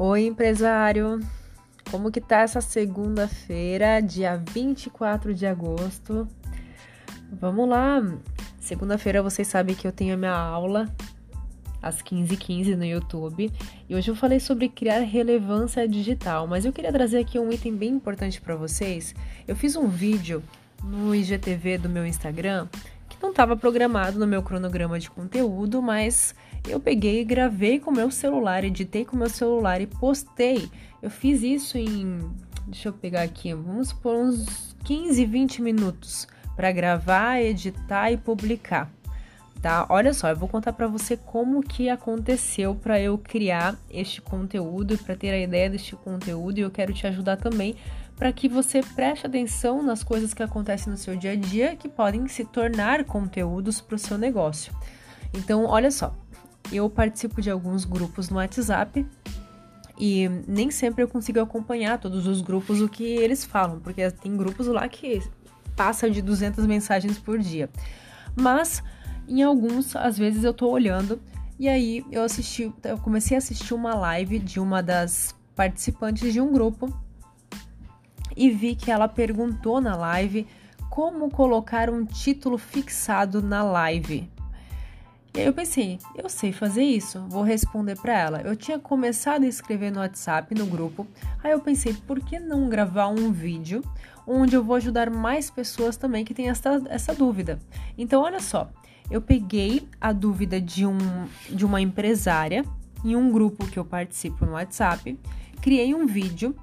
Oi, empresário. Como que tá essa segunda-feira, dia 24 de agosto? Vamos lá. Segunda-feira vocês sabem que eu tenho a minha aula às 15h15 no YouTube. E hoje eu falei sobre criar relevância digital, mas eu queria trazer aqui um item bem importante para vocês. Eu fiz um vídeo no IGTV do meu Instagram que não estava programado no meu cronograma de conteúdo, mas eu peguei gravei com meu celular, editei com meu celular e postei. Eu fiz isso em, deixa eu pegar aqui, vamos por uns 15, 20 minutos para gravar, editar e publicar. Tá? Olha só, eu vou contar para você como que aconteceu para eu criar este conteúdo, para ter a ideia deste conteúdo e eu quero te ajudar também para que você preste atenção nas coisas que acontecem no seu dia a dia que podem se tornar conteúdos para o seu negócio. Então, olha só, eu participo de alguns grupos no WhatsApp e nem sempre eu consigo acompanhar todos os grupos o que eles falam, porque tem grupos lá que passa de 200 mensagens por dia. Mas em alguns, às vezes eu tô olhando e aí eu assisti, eu comecei a assistir uma live de uma das participantes de um grupo e vi que ela perguntou na live como colocar um título fixado na live. Eu pensei, eu sei fazer isso, vou responder para ela. Eu tinha começado a escrever no WhatsApp, no grupo, aí eu pensei, por que não gravar um vídeo onde eu vou ajudar mais pessoas também que têm essa, essa dúvida? Então, olha só, eu peguei a dúvida de, um, de uma empresária em um grupo que eu participo no WhatsApp, criei um vídeo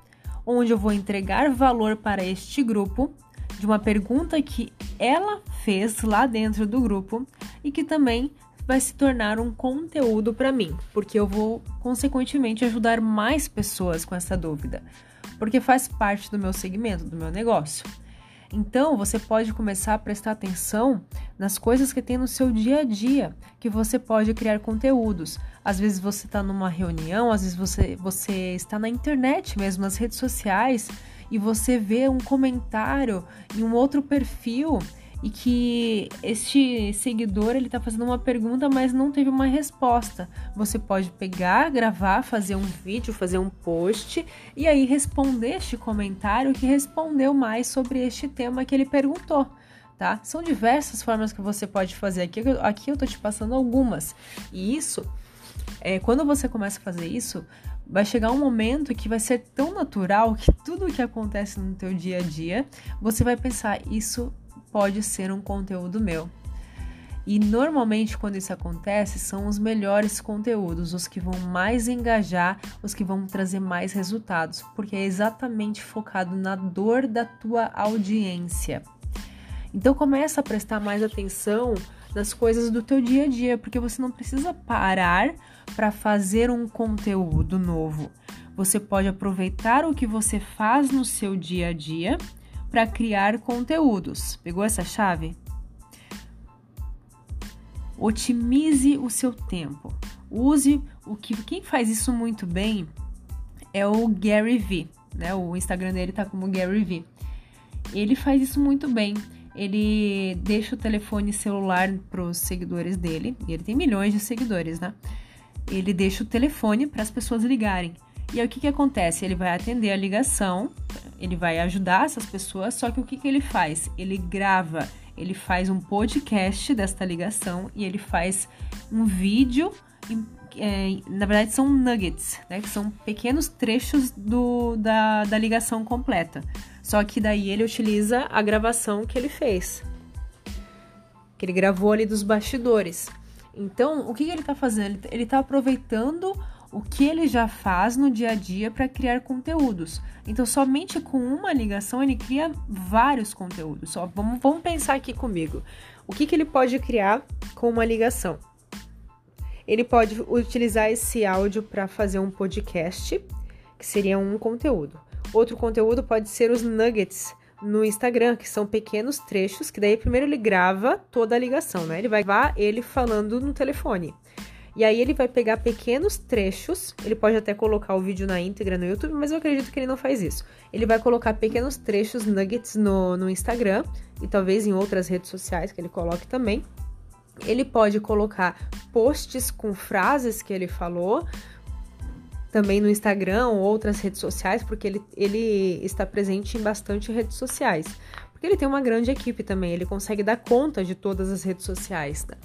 onde eu vou entregar valor para este grupo de uma pergunta que ela fez lá dentro do grupo e que também vai se tornar um conteúdo para mim, porque eu vou consequentemente ajudar mais pessoas com essa dúvida, porque faz parte do meu segmento, do meu negócio. Então, você pode começar a prestar atenção nas coisas que tem no seu dia a dia, que você pode criar conteúdos. Às vezes você está numa reunião, às vezes você, você está na internet mesmo, nas redes sociais, e você vê um comentário em um outro perfil e que este seguidor ele está fazendo uma pergunta, mas não teve uma resposta. Você pode pegar, gravar, fazer um vídeo, fazer um post e aí responder este comentário que respondeu mais sobre este tema que ele perguntou. Tá? São diversas formas que você pode fazer. Aqui, aqui eu tô te passando algumas. E isso, é, quando você começa a fazer isso, vai chegar um momento que vai ser tão natural que tudo o que acontece no teu dia a dia, você vai pensar, isso pode ser um conteúdo meu. E normalmente, quando isso acontece, são os melhores conteúdos, os que vão mais engajar, os que vão trazer mais resultados, porque é exatamente focado na dor da tua audiência. Então começa a prestar mais atenção nas coisas do teu dia a dia, porque você não precisa parar para fazer um conteúdo novo. Você pode aproveitar o que você faz no seu dia a dia para criar conteúdos. Pegou essa chave? Otimize o seu tempo. Use o que quem faz isso muito bem é o Gary V, né? O Instagram dele tá como Gary V. Ele faz isso muito bem. Ele deixa o telefone celular para os seguidores dele, ele tem milhões de seguidores, né? Ele deixa o telefone para as pessoas ligarem. E aí o que, que acontece? Ele vai atender a ligação, ele vai ajudar essas pessoas, só que o que, que ele faz? Ele grava, ele faz um podcast desta ligação e ele faz um vídeo. É, na verdade, são nuggets, né? Que são pequenos trechos do, da, da ligação completa. Só que daí ele utiliza a gravação que ele fez. Que ele gravou ali dos bastidores. Então, o que, que ele está fazendo? Ele está aproveitando o que ele já faz no dia a dia para criar conteúdos. Então, somente com uma ligação ele cria vários conteúdos. Só vamos, vamos pensar aqui comigo. O que, que ele pode criar com uma ligação? Ele pode utilizar esse áudio para fazer um podcast, que seria um conteúdo. Outro conteúdo pode ser os nuggets no Instagram, que são pequenos trechos, que daí primeiro ele grava toda a ligação, né? Ele vai gravar ele falando no telefone. E aí ele vai pegar pequenos trechos, ele pode até colocar o vídeo na íntegra no YouTube, mas eu acredito que ele não faz isso. Ele vai colocar pequenos trechos, nuggets no, no Instagram e talvez em outras redes sociais que ele coloque também. Ele pode colocar posts com frases que ele falou, também no Instagram ou outras redes sociais, porque ele, ele está presente em bastante redes sociais. Porque ele tem uma grande equipe também, ele consegue dar conta de todas as redes sociais. Né?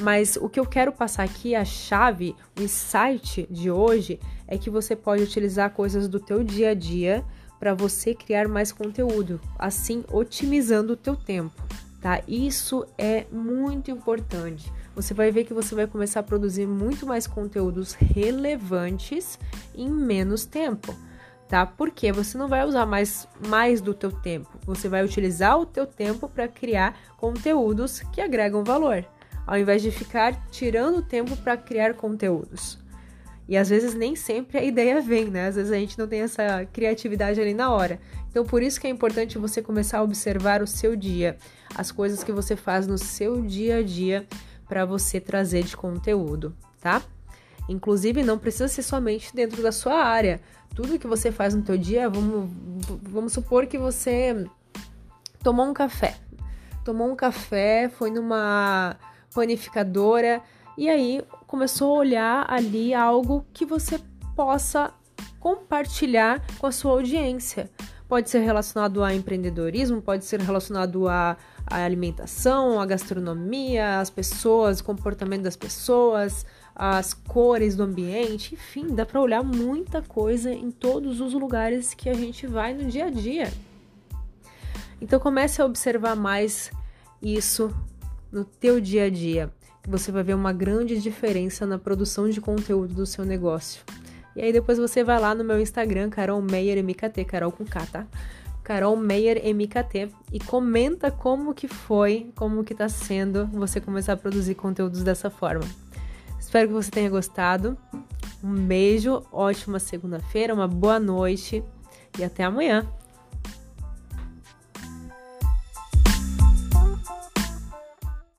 Mas o que eu quero passar aqui, a chave, o insight de hoje, é que você pode utilizar coisas do teu dia a dia para você criar mais conteúdo, assim otimizando o teu tempo, tá? Isso é muito importante. Você vai ver que você vai começar a produzir muito mais conteúdos relevantes em menos tempo, tá? Porque você não vai usar mais mais do teu tempo. Você vai utilizar o teu tempo para criar conteúdos que agregam valor, ao invés de ficar tirando tempo para criar conteúdos. E às vezes nem sempre a ideia vem, né? Às vezes a gente não tem essa criatividade ali na hora. Então por isso que é importante você começar a observar o seu dia, as coisas que você faz no seu dia a dia para você trazer de conteúdo, tá? Inclusive não precisa ser somente dentro da sua área. Tudo que você faz no teu dia, vamos, vamos supor que você tomou um café. Tomou um café, foi numa panificadora e aí começou a olhar ali algo que você possa compartilhar com a sua audiência. Pode ser relacionado a empreendedorismo, pode ser relacionado a, a alimentação, a gastronomia, as pessoas, o comportamento das pessoas, as cores do ambiente, enfim, dá para olhar muita coisa em todos os lugares que a gente vai no dia a dia. Então comece a observar mais isso no teu dia a dia você vai ver uma grande diferença na produção de conteúdo do seu negócio. E aí depois você vai lá no meu Instagram, Carol Meyer MKT, Carol com K, tá? Carol Meyer MKT e comenta como que foi, como que tá sendo você começar a produzir conteúdos dessa forma. Espero que você tenha gostado. Um beijo, ótima segunda-feira, uma boa noite e até amanhã.